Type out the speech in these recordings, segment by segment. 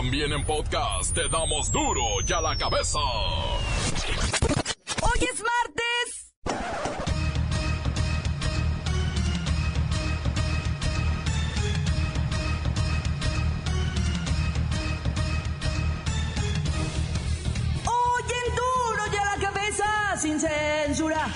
También en podcast te damos duro y a la cabeza. Hoy es martes. Hoy duro y a la cabeza, sin censura.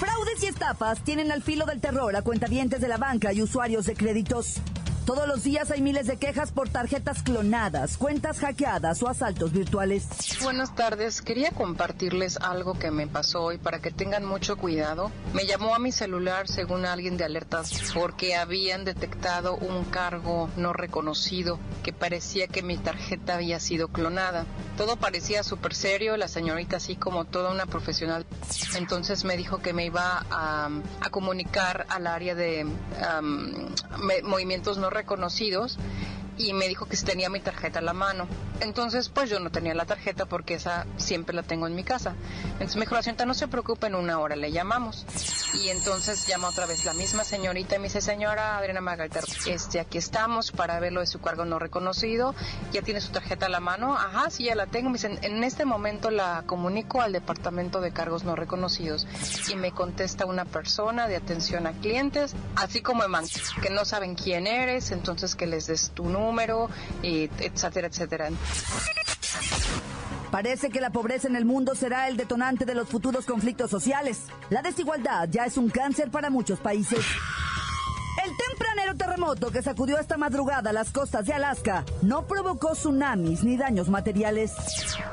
Fraudes y estafas tienen al filo del terror a cuentavientes de la banca y usuarios de créditos. Todos los días hay miles de quejas por tarjetas clonadas, cuentas hackeadas o asaltos virtuales. Buenas tardes, quería compartirles algo que me pasó hoy para que tengan mucho cuidado. Me llamó a mi celular según alguien de alertas porque habían detectado un cargo no reconocido que parecía que mi tarjeta había sido clonada. Todo parecía súper serio, la señorita así como toda una profesional. Entonces me dijo que me iba a, comunicar al área de movimientos no reconocidos y me dijo que si tenía mi tarjeta a la mano. Entonces, pues yo no tenía la tarjeta porque esa siempre la tengo en mi casa. Entonces me dijo, la señorita, no se preocupe, en una hora le llamamos. Y entonces llama otra vez la misma señorita y me dice, señora Adriana Margarita, este, aquí estamos para ver lo de su cargo no reconocido. ¿Ya tiene su tarjeta a la mano? Ajá, sí, ya la tengo. Me dicen, en este momento la comunico al departamento de cargos no reconocidos. Y me contesta una persona de atención a clientes, así como en que no saben quién eres, entonces que les des tu número número, y etcétera, etcétera. Parece que la pobreza en el mundo será el detonante de los futuros conflictos sociales. La desigualdad ya es un cáncer para muchos países. Terremoto que sacudió esta madrugada las costas de Alaska no provocó tsunamis ni daños materiales.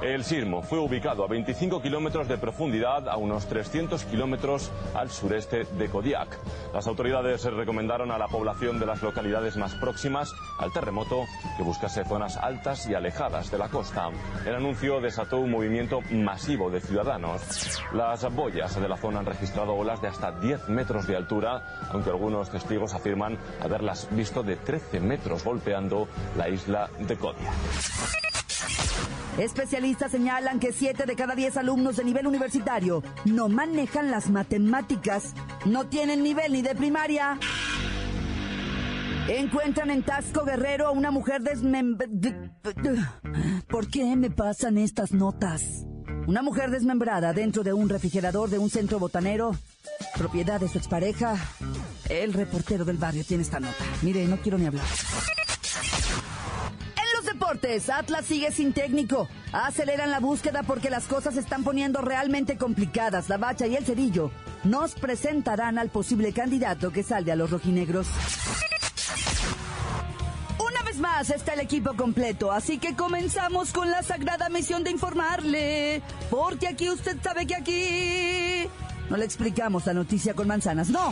El sismo fue ubicado a 25 kilómetros de profundidad a unos 300 kilómetros al sureste de Kodiak. Las autoridades recomendaron a la población de las localidades más próximas al terremoto que buscase zonas altas y alejadas de la costa. El anuncio desató un movimiento masivo de ciudadanos. Las boyas de la zona han registrado olas de hasta 10 metros de altura, aunque algunos testigos afirman haberlas visto de 13 metros golpeando la isla de Kodiak. Especialistas señalan que 7 de cada 10 alumnos de nivel universitario no manejan las matemáticas, no tienen nivel ni de primaria. Encuentran en Tasco Guerrero a una mujer desmembrada. ¿Por qué me pasan estas notas? Una mujer desmembrada dentro de un refrigerador de un centro botanero, propiedad de su expareja. El reportero del barrio tiene esta nota. Mire, no quiero ni hablar. En los deportes, Atlas sigue sin técnico. Aceleran la búsqueda porque las cosas se están poniendo realmente complicadas. La Bacha y el Cerillo nos presentarán al posible candidato que salve a los rojinegros. Una vez más está el equipo completo, así que comenzamos con la sagrada misión de informarle. Porque aquí usted sabe que aquí no le explicamos la noticia con manzanas, no.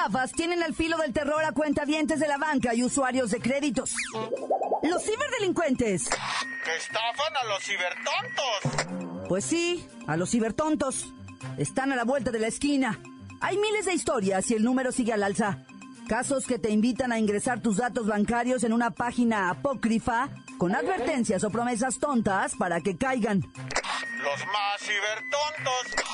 Estafas tienen al filo del terror a cuentavientes de la banca y usuarios de créditos. Los ciberdelincuentes. ¡Que estafan a los cibertontos! Pues sí, a los cibertontos. Están a la vuelta de la esquina. Hay miles de historias y el número sigue al alza. Casos que te invitan a ingresar tus datos bancarios en una página apócrifa con advertencias o promesas tontas para que caigan. ¡Los más cibertontos!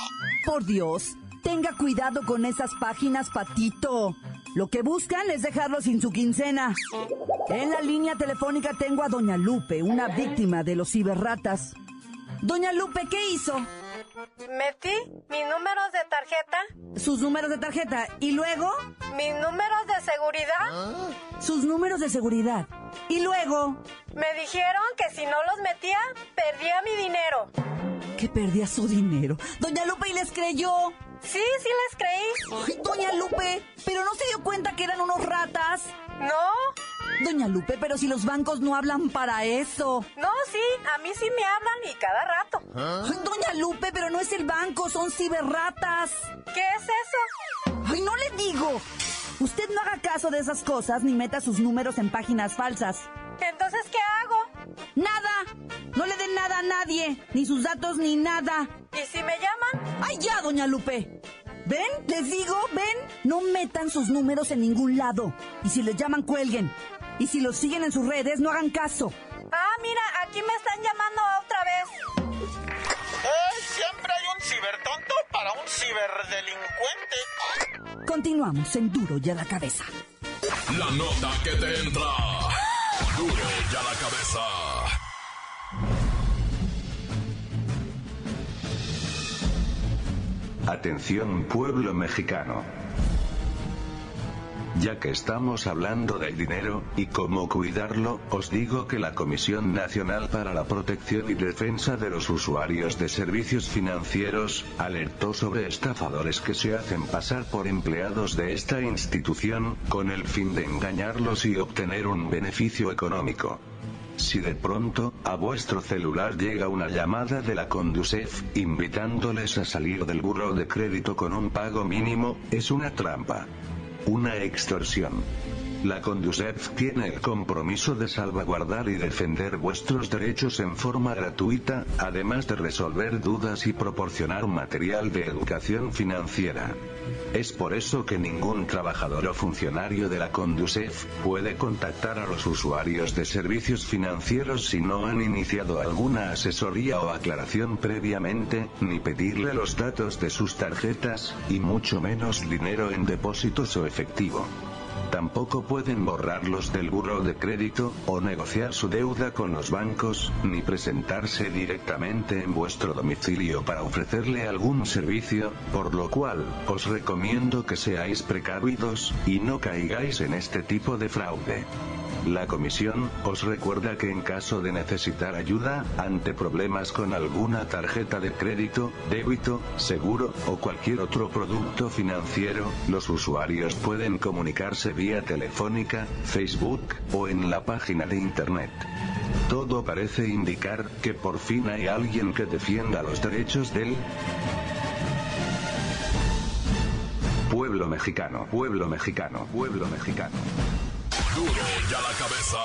Por Dios, tenga cuidado con esas páginas, patito. Lo que buscan es dejarlo sin su quincena. En la línea telefónica tengo a Doña Lupe, una víctima de los ciberratas. Doña Lupe, ¿qué hizo? Metí mis números de tarjeta, Sus números de tarjeta y luego mis números de seguridad. sus números de seguridad. Y luego, Me dijeron que si no los metía, perdía mi dinero. que perdía su dinero. Doña Lupe y les creyó. Sí, sí les creí. Doña Lupe, pero no se dio cuenta que eran unos ratas. No, Doña Lupe, pero si los bancos no hablan para eso. no, sí, a mí sí me hablan y cada rato. Ay, Doña Lupe, pero no es el banco, son ciberratas. ¿Qué es eso? Ay, no le digo. Usted no haga caso de esas cosas ni meta sus números en páginas falsas. Entonces, ¿qué hago? Nada. No le den nada a nadie, ni sus datos ni nada. ¿Y si me llaman? ¡Ay, ya, doña Lupe! ¿Ven? Les digo, ven. No metan sus números en ningún lado. Y si les llaman, cuelguen. Y si los siguen en sus redes, no hagan caso. Ah, mira, aquí me están llamando otra vez. ¡Eh! Siempre hay un cibertonto para un ciberdelincuente. Continuamos en Duro y a la cabeza. La nota que te entra. Duro y a la cabeza. Atención pueblo mexicano. Ya que estamos hablando del dinero, y cómo cuidarlo, os digo que la Comisión Nacional para la Protección y Defensa de los Usuarios de Servicios Financieros, alertó sobre estafadores que se hacen pasar por empleados de esta institución, con el fin de engañarlos y obtener un beneficio económico. Si de pronto, a vuestro celular llega una llamada de la Conducef, invitándoles a salir del burro de crédito con un pago mínimo, es una trampa. Una extorsión. La Conducef tiene el compromiso de salvaguardar y defender vuestros derechos en forma gratuita, además de resolver dudas y proporcionar material de educación financiera. Es por eso que ningún trabajador o funcionario de la Conducef puede contactar a los usuarios de servicios financieros si no han iniciado alguna asesoría o aclaración previamente, ni pedirle los datos de sus tarjetas, y mucho menos dinero en depósitos o efectivo. Tampoco pueden borrarlos del burro de crédito, o negociar su deuda con los bancos, ni presentarse directamente en vuestro domicilio para ofrecerle algún servicio, por lo cual, os recomiendo que seáis precavidos, y no caigáis en este tipo de fraude. La comisión, os recuerda que en caso de necesitar ayuda, ante problemas con alguna tarjeta de crédito, débito, seguro, o cualquier otro producto financiero, los usuarios pueden comunicarse vía telefónica, Facebook, o en la página de Internet. Todo parece indicar que por fin hay alguien que defienda los derechos del pueblo mexicano, pueblo mexicano, pueblo mexicano. Y a la cabeza.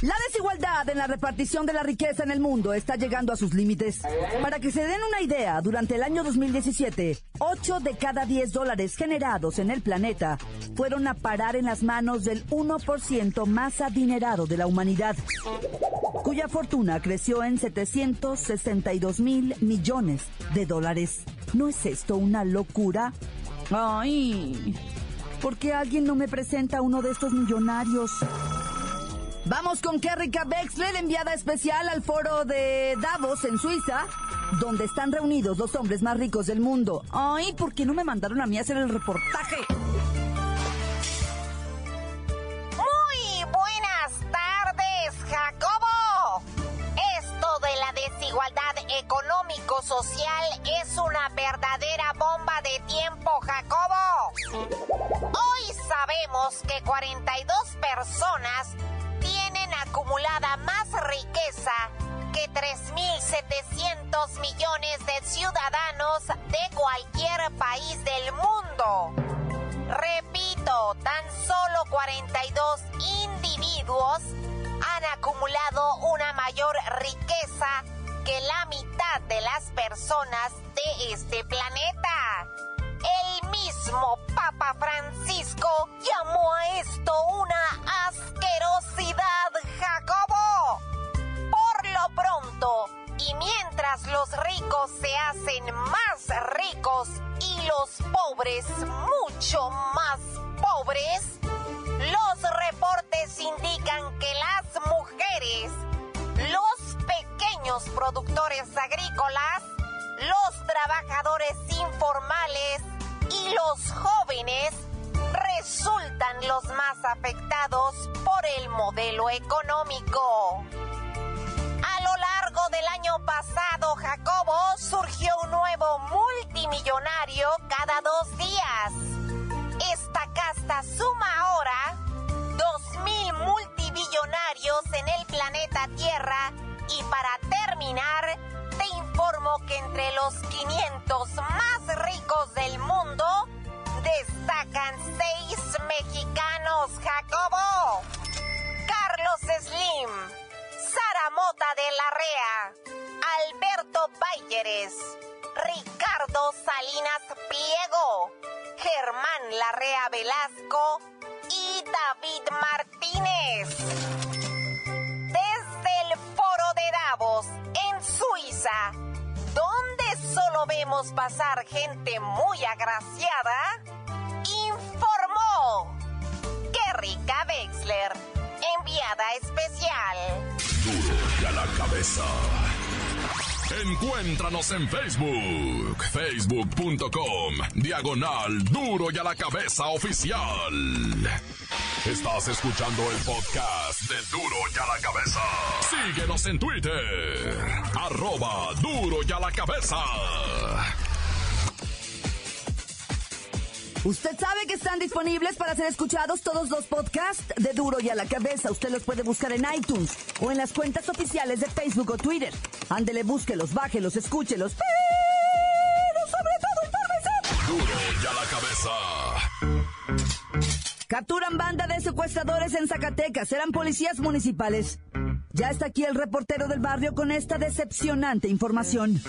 La desigualdad en la repartición de la riqueza en el mundo está llegando a sus límites. Para que se den una idea, durante el año 2017, 8 de cada 10 dólares generados en el planeta fueron a parar en las manos del 1% más adinerado de la humanidad, cuya fortuna creció en 762 mil millones de dólares. ¿No es esto una locura? ¡Ay! ¿Por qué alguien no me presenta uno de estos millonarios? Vamos con Kerrika Bexler, enviada especial al foro de Davos en Suiza, donde están reunidos los hombres más ricos del mundo. Ay, ¿por qué no me mandaron a mí a hacer el reportaje? Muy buenas tardes, Jacobo. Esto de la desigualdad económico-social es una verdadera bomba de tiempo, Jacobo. Hoy sabemos que 42 personas tienen acumulada más riqueza que 3.700 millones de ciudadanos de cualquier país del mundo. Repito, tan solo 42 individuos han acumulado una mayor riqueza que la mitad de las personas de este planeta. El Papa Francisco llamó a esto una asquerosidad, Jacobo. Por lo pronto, y mientras los ricos se hacen más ricos y los pobres mucho más pobres, los reportes indican que las mujeres, los pequeños productores agrícolas, los trabajadores y los jóvenes resultan los más afectados por el modelo económico. A lo largo de del año pasado, Jacobo, surgió un nuevo multimillonario cada dos días. Esta casta suma ahora 2.000 multimillonarios en el planeta Tierra y para terminar, te informo que entre los 500 más ricos del mundo destacan seis mexicanos, Jacobo. Carlos Slim, Sara Mota de la Rea, Alberto Bayeres, Ricardo Salinas Pliego, Germán Larrea Velasco y David Martínez. Desde el Foro de Davos, en Suiza, donde solo vemos pasar gente muy agraciada, informó Kerrika Wexler, enviada especial. Duro y a la cabeza. Encuéntranos en Facebook, facebook.com, diagonal duro y a la cabeza oficial. Estás escuchando el podcast de Duro y a la cabeza. Síguenos en Twitter, arroba duro y a la cabeza. Usted sabe que están disponibles para ser escuchados todos los podcasts de Duro y a la cabeza. Usted los puede buscar en iTunes o en las cuentas oficiales de Facebook o Twitter. Ándele, búsquelos, bájelos, escúchelos, pero sobre todo infórmese. Duro y a la cabeza. Capturan banda de secuestradores en Zacatecas. Eran policías municipales. Ya está aquí el reportero del barrio con esta decepcionante información.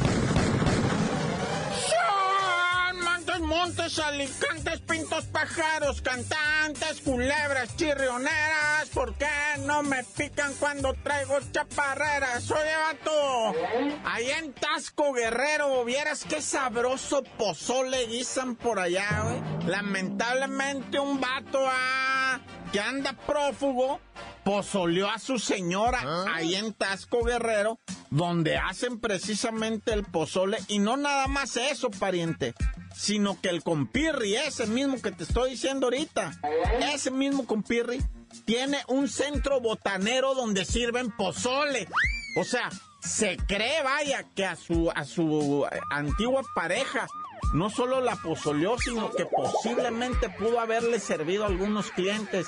Montes, montes, alicantes, pintos, pájaros, cantantes, culebras, chirrioneras. ¿Por qué no me pican cuando traigo chaparreras? Oye, vato, allá en Tasco, Guerrero, vieras qué sabroso pozole guisan por allá, güey. Lamentablemente un vato ah, que anda prófugo pozoleó a su señora ahí en Tasco Guerrero, donde hacen precisamente el pozole. Y no nada más eso, pariente, sino que el compirri, ese mismo que te estoy diciendo ahorita, ese mismo compirri, tiene un centro botanero donde sirven pozole. O sea, se cree, vaya, que a su, a su antigua pareja no solo la pozoleó, sino que posiblemente pudo haberle servido a algunos clientes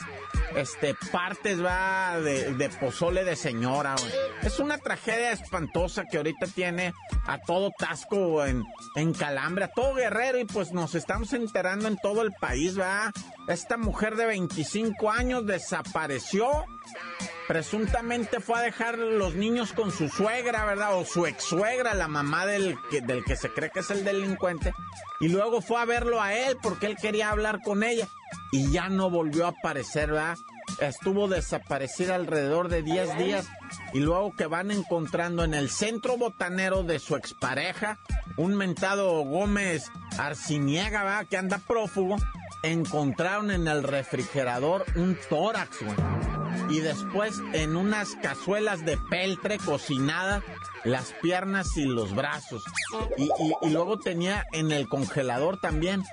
este, partes va de, de pozole de señora, güey. Es una tragedia espantosa que ahorita tiene a todo Tasco en, en Calambre, a todo Guerrero, y pues nos estamos enterando en todo el país, va. Esta mujer de 25 años desapareció. Presuntamente fue a dejar los niños con su suegra, ¿verdad? O su ex suegra, la mamá del que, del que se cree que es el delincuente. Y luego fue a verlo a él porque él quería hablar con ella. Y ya no volvió a aparecer, ¿verdad? Estuvo desaparecida alrededor de 10 días. Y luego que van encontrando en el centro botanero de su expareja, un mentado Gómez Arciniega, ¿verdad? Que anda prófugo. Encontraron en el refrigerador un tórax, güey y después en unas cazuelas de peltre cocinada las piernas y los brazos. Y, y- y luego tenía en el congelador también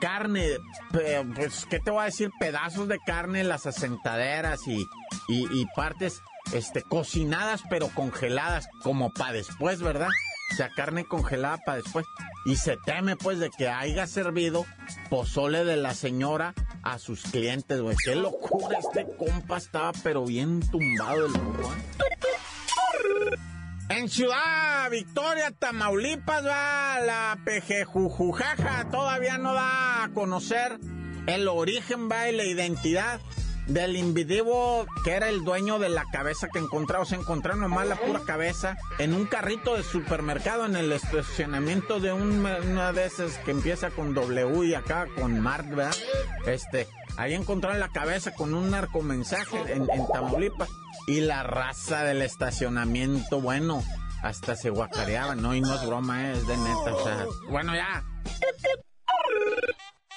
carne, pues, ¿qué te voy a decir? Pedazos de carne, las asentaderas y, y- y partes este, cocinadas pero congeladas como para después, ¿verdad? O sea, carne congelada para después. Y se teme, pues, de que haya servido pozole de la señora a sus clientes, güey. Qué locura, este compa estaba pero bien tumbado loco, ¿eh? En Ciudad Victoria, Tamaulipas, va la pejejujujaja. Todavía no da a conocer el origen, va, y la identidad del individuo que era el dueño de la cabeza que encontramos. Se encontraron nomás la pura cabeza en un carrito de supermercado en el estacionamiento de un- una de esas que empieza con W y acá con Mart, ¿verdad? Este, ahí encontraron la cabeza con un narcomensaje en, en Tamaulipas. Y la raza del estacionamiento, bueno, hasta se guacareaban, ¿no? Y no es broma, ¿eh? es de neta, o sea. Bueno, ya.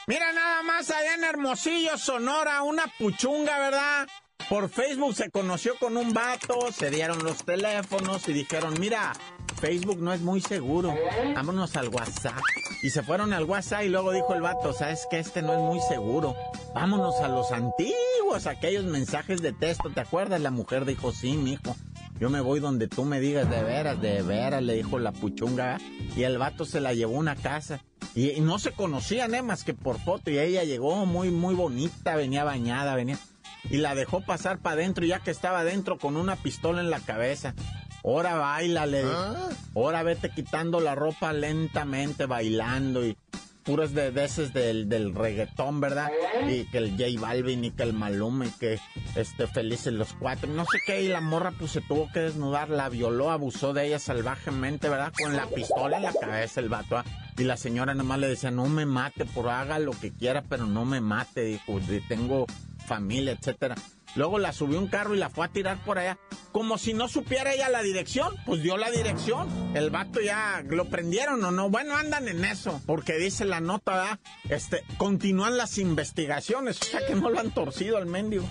Mira nada más allá en Hermosillo, Sonora, una puchunga, ¿verdad? Por Facebook se conoció con un vato, se dieron los teléfonos y dijeron, mira, Facebook no es muy seguro, vámonos al WhatsApp. Y se fueron al WhatsApp y luego dijo el vato, sabes que este no es muy seguro, vámonos a los antiguos, aquellos mensajes de texto, ¿te acuerdas? La mujer dijo, sí, mijo. yo me voy donde tú me digas, de veras, de veras, le dijo la puchunga. Y el vato se la llevó a una casa. Y, no se conocían, ¿eh? Más que por foto. Y ella llegó muy, muy bonita, venía bañada, venía. Y la dejó pasar para adentro, ya que estaba adentro con una pistola en la cabeza. Ahora bailale. ¿Ah? Ahora vete quitando la ropa lentamente, bailando y puras de, veces del, del reggaetón, ¿verdad? Y que el J Balvin y que el Maluma y que este felices los cuatro, no sé qué, y la morra pues se tuvo que desnudar, la violó, abusó de ella salvajemente, ¿verdad? Con la pistola en la cabeza el vato, ¿ah? y la señora nada más le decía, no me mate, por haga lo que quiera, pero no me mate, dijo, tengo familia, etcétera. Luego la subió un carro y la fue a tirar por allá. Como si no supiera ella la dirección, pues dio la dirección. El vato ya lo prendieron o no. Bueno, andan en eso, porque dice la nota. Este, continúan las investigaciones, o sea que no lo han torcido al mendigo.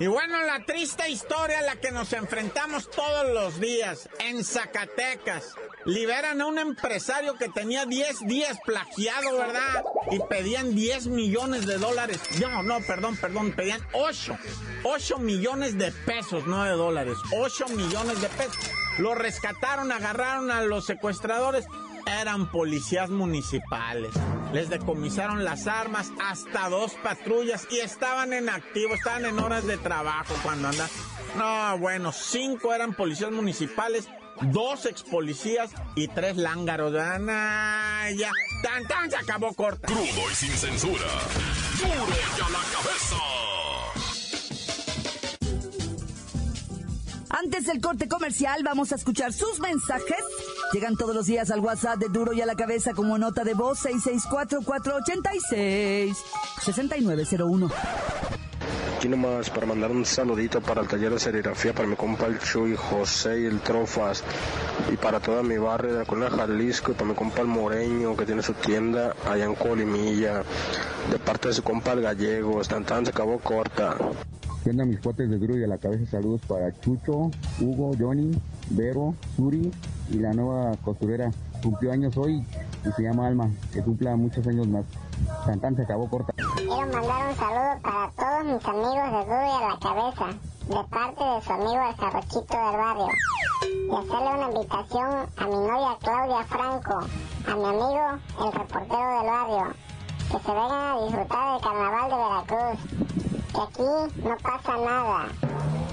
Y bueno, la triste historia a la que nos enfrentamos todos los días en Zacatecas. Liberan a un empresario que tenía 10 días plagiado, ¿verdad? Y pedían 10 millones de dólares. No, no, perdón, perdón, pedían 8. 8 millones de pesos, no de dólares. 8 millones de pesos. Lo rescataron, agarraron a los secuestradores eran policías municipales. Les decomisaron las armas, hasta dos patrullas y estaban en activo, estaban en horas de trabajo cuando andan. No, bueno, cinco eran policías municipales, dos ex policías y tres lángaros. Ah, ya, tan tan se acabó corta. Crudo y sin censura. Duro ya la cabeza. Antes del corte comercial, vamos a escuchar sus mensajes. Llegan todos los días al WhatsApp de Duro y a la Cabeza como nota de voz 664-486-6901. Aquí nomás para mandar un saludito para el taller de serigrafía, para mi compa el Chuy, José y el Trofas, y para toda mi barrio de la colonia Jalisco, y para mi compa el Moreño, que tiene su tienda allá en Colimilla, de parte de su compa el Gallego, están tan se acabó corta. Tienda mis cuates de y a la cabeza, saludos para Chucho, Hugo, Johnny, Vero, Suri y la nueva costurera. Cumplió años hoy y se llama Alma, que cumpla muchos años más. Cantante se acabó corta. Quiero mandar un saludo para todos mis amigos de Duro a la cabeza, de parte de su amigo el Jarrochito del barrio. Y hacerle una invitación a mi novia Claudia Franco, a mi amigo el reportero del barrio, que se vengan a disfrutar del carnaval de Veracruz que aquí no pasa nada.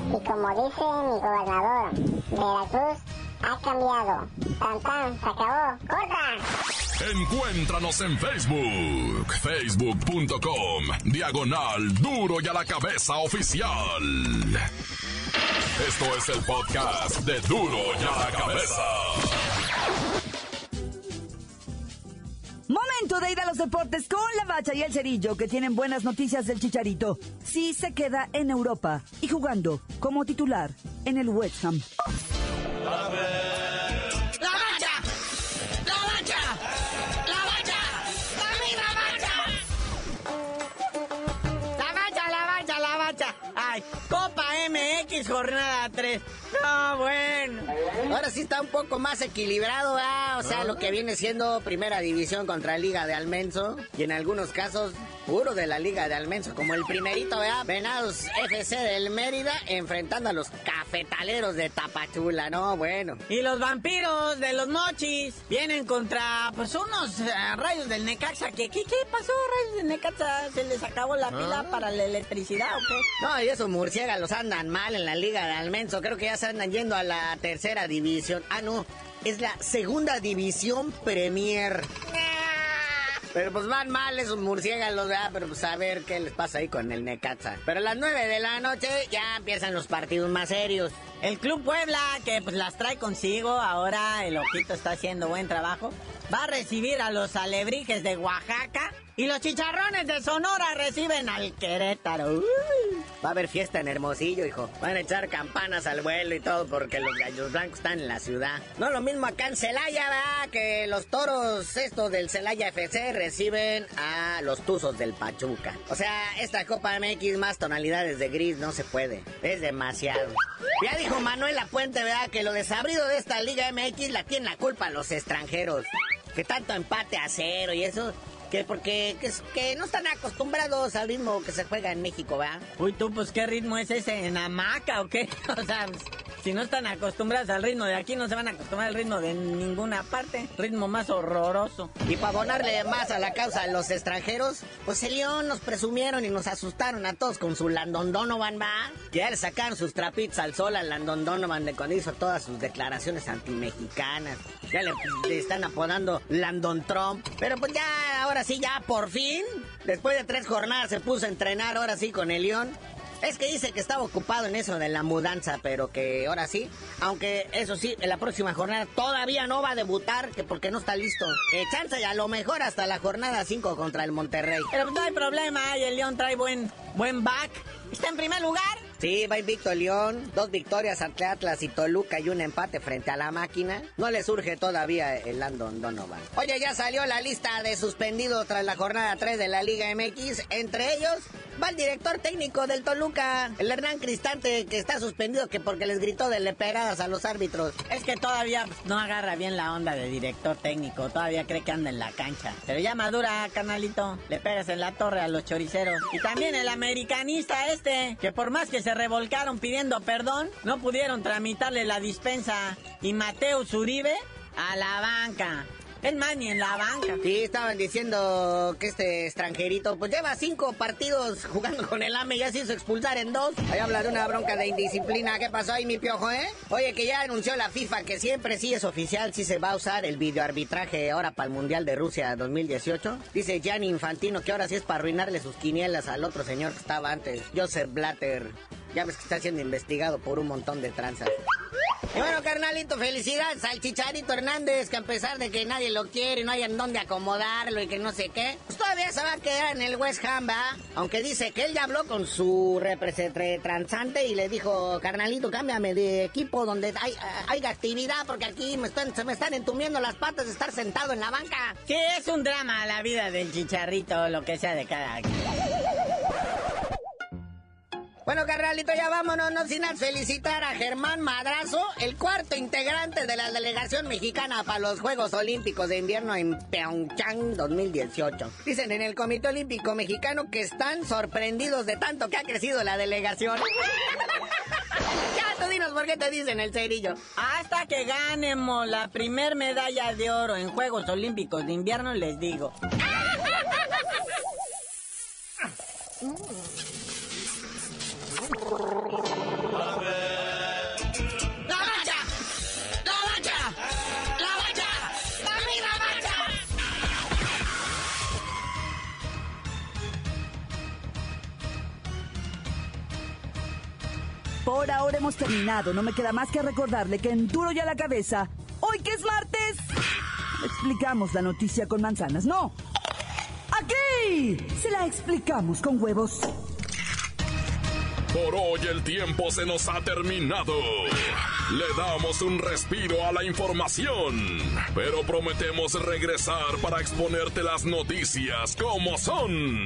Y como dice mi gobernador, Veracruz ha cambiado. Tan tan, se acabó. ¡Corta! Encuéntranos en Facebook, facebook.com, diagonal duro y a la cabeza oficial. Esto es el podcast de duro y a la cabeza. Momento de ir a los deportes con la bacha y el cerillo que tienen buenas noticias del chicharito. Sí se queda en Europa y jugando como titular en el West Ham. MX jornada 3. No, bueno. Ahora sí está un poco más equilibrado, ¿ah? O sea, lo que viene siendo primera división contra Liga de Almenso. Y en algunos casos, puro de la Liga de Almenso. Como el primerito, ¿verdad? Venados FC del Mérida enfrentando a los cafetaleros de Tapachula, ¿no? Bueno. Y los vampiros de los mochis vienen contra, pues, unos eh, rayos del Necaxa. ¿Qué, qué, pasó, rayos del Necaxa? ¿Se les acabó la pila ah. para la electricidad o qué? No, y esos murciélagos andan mal en la Liga de Almenso. Creo que ya se andan yendo a la tercera división. Ah, no. Es la segunda división Premier. Pero pues van mal esos murciélagos, ¿verdad? Pero pues a ver qué les pasa ahí con el Necaxa. Pero a las 9 de la noche ya empiezan los partidos más serios. El Club Puebla, que pues las trae consigo, ahora el Ojito está haciendo buen trabajo, va a recibir a los alebrijes de Oaxaca y los chicharrones de Sonora reciben al Querétaro. va a haber fiesta en Hermosillo, hijo. Van a echar campanas al vuelo y todo porque los gallos blancos están en la ciudad. No lo mismo acá en Celaya, ¿verdad? Que los toros estos del Celaya FC reciben a los tuzos del Pachuca. O sea, esta Copa MX más tonalidades de gris no se puede. Es demasiado. Ya dijo Manuel Puente, ¿verdad? Que lo desabrido de esta Liga MX la tiene la culpa los extranjeros. Que tanto empate a cero y eso que porque que, no están acostumbrados al ritmo que se juega en México, ¿va? Uy, tú, pues, ¿qué ritmo es ese? ¿En hamaca o qué? O sea, si no están acostumbrados al ritmo de aquí, no se van a acostumbrar al ritmo de ninguna parte. Ritmo más horroroso. Y para abonarle más a la causa a los extranjeros, pues el León nos presumieron y nos asustaron a todos con su Landon Donovan, va. Ya le sacaron sus trapitos al sol a Landon Donovan de cuando hizo todas sus declaraciones antimexicanas. Ya le, le están apodando Landon Trump. Pero pues ya, ahora sí, ya por fin, después de tres jornadas se puso a entrenar ahora sí con el León. Es que dice que estaba ocupado en eso de la mudanza, pero que ahora sí, aunque eso sí, en la próxima jornada todavía no va a debutar, que porque no está listo. Eh, chance y a lo mejor hasta la jornada 5 contra el Monterrey. Pero no hay problema, y el León trae buen, buen back. Está en primer lugar. Sí, va invicto León, dos victorias ante Atlas y Toluca y un empate frente a la máquina. No le surge todavía el Landon Donovan. Oye, ya salió la lista de suspendidos tras la jornada 3 de la Liga MX. Entre ellos va el director técnico del Toluca, el Hernán Cristante, que está suspendido que porque les gritó de leperadas a los árbitros. Es que todavía no agarra bien la onda de director técnico, todavía cree que anda en la cancha. Pero ya madura, canalito, le pegas en la torre a los choriceros. Y también el americanista este, que por más que se revolcaron pidiendo perdón, no pudieron tramitarle la dispensa. Y Mateo Zuribe a la banca. Es más, ni en la banca. Sí, estaban diciendo que este extranjerito, pues lleva cinco partidos jugando con el AME y ya se hizo expulsar en dos. Ahí habla de una bronca de indisciplina. ¿Qué pasó ahí, mi piojo, eh? Oye, que ya anunció la FIFA que siempre sí es oficial, sí se va a usar el videoarbitraje ahora para el Mundial de Rusia 2018. Dice Gianni Infantino que ahora sí es para arruinarle sus quinielas al otro señor que estaba antes, Joseph Blatter. Ya ves que está siendo investigado por un montón de tranzas. Y bueno, carnalito, felicidades al Chicharito Hernández, que a pesar de que nadie lo quiere, no hay en dónde acomodarlo y que no sé qué, pues todavía se va a quedar en el West Ham, ¿va? Aunque dice que él ya habló con su representante y le dijo, carnalito, cámbiame de equipo donde hay, hay actividad, porque aquí me están, se me están entumiendo las patas de estar sentado en la banca. Sí, es un drama la vida del Chicharrito, lo que sea de cada Bueno, carnalito, ya vámonos, no sin felicitar a Germán Madrazo, el cuarto integrante de la delegación mexicana para los Juegos Olímpicos de Invierno en Pyeongchang 2018. Dicen en el Comité Olímpico Mexicano que están sorprendidos de tanto que ha crecido la delegación. ya, tú dinos por qué te dicen el cerillo. Hasta que ganemos la primer medalla de oro en Juegos Olímpicos de Invierno, les digo. Ahora hemos terminado. No me queda más que recordarle que en duro ya la cabeza, hoy que es martes, explicamos la noticia con manzanas. No. Aquí se la explicamos con huevos. Por hoy el tiempo se nos ha terminado. Le damos un respiro a la información, pero prometemos regresar para exponerte las noticias como son.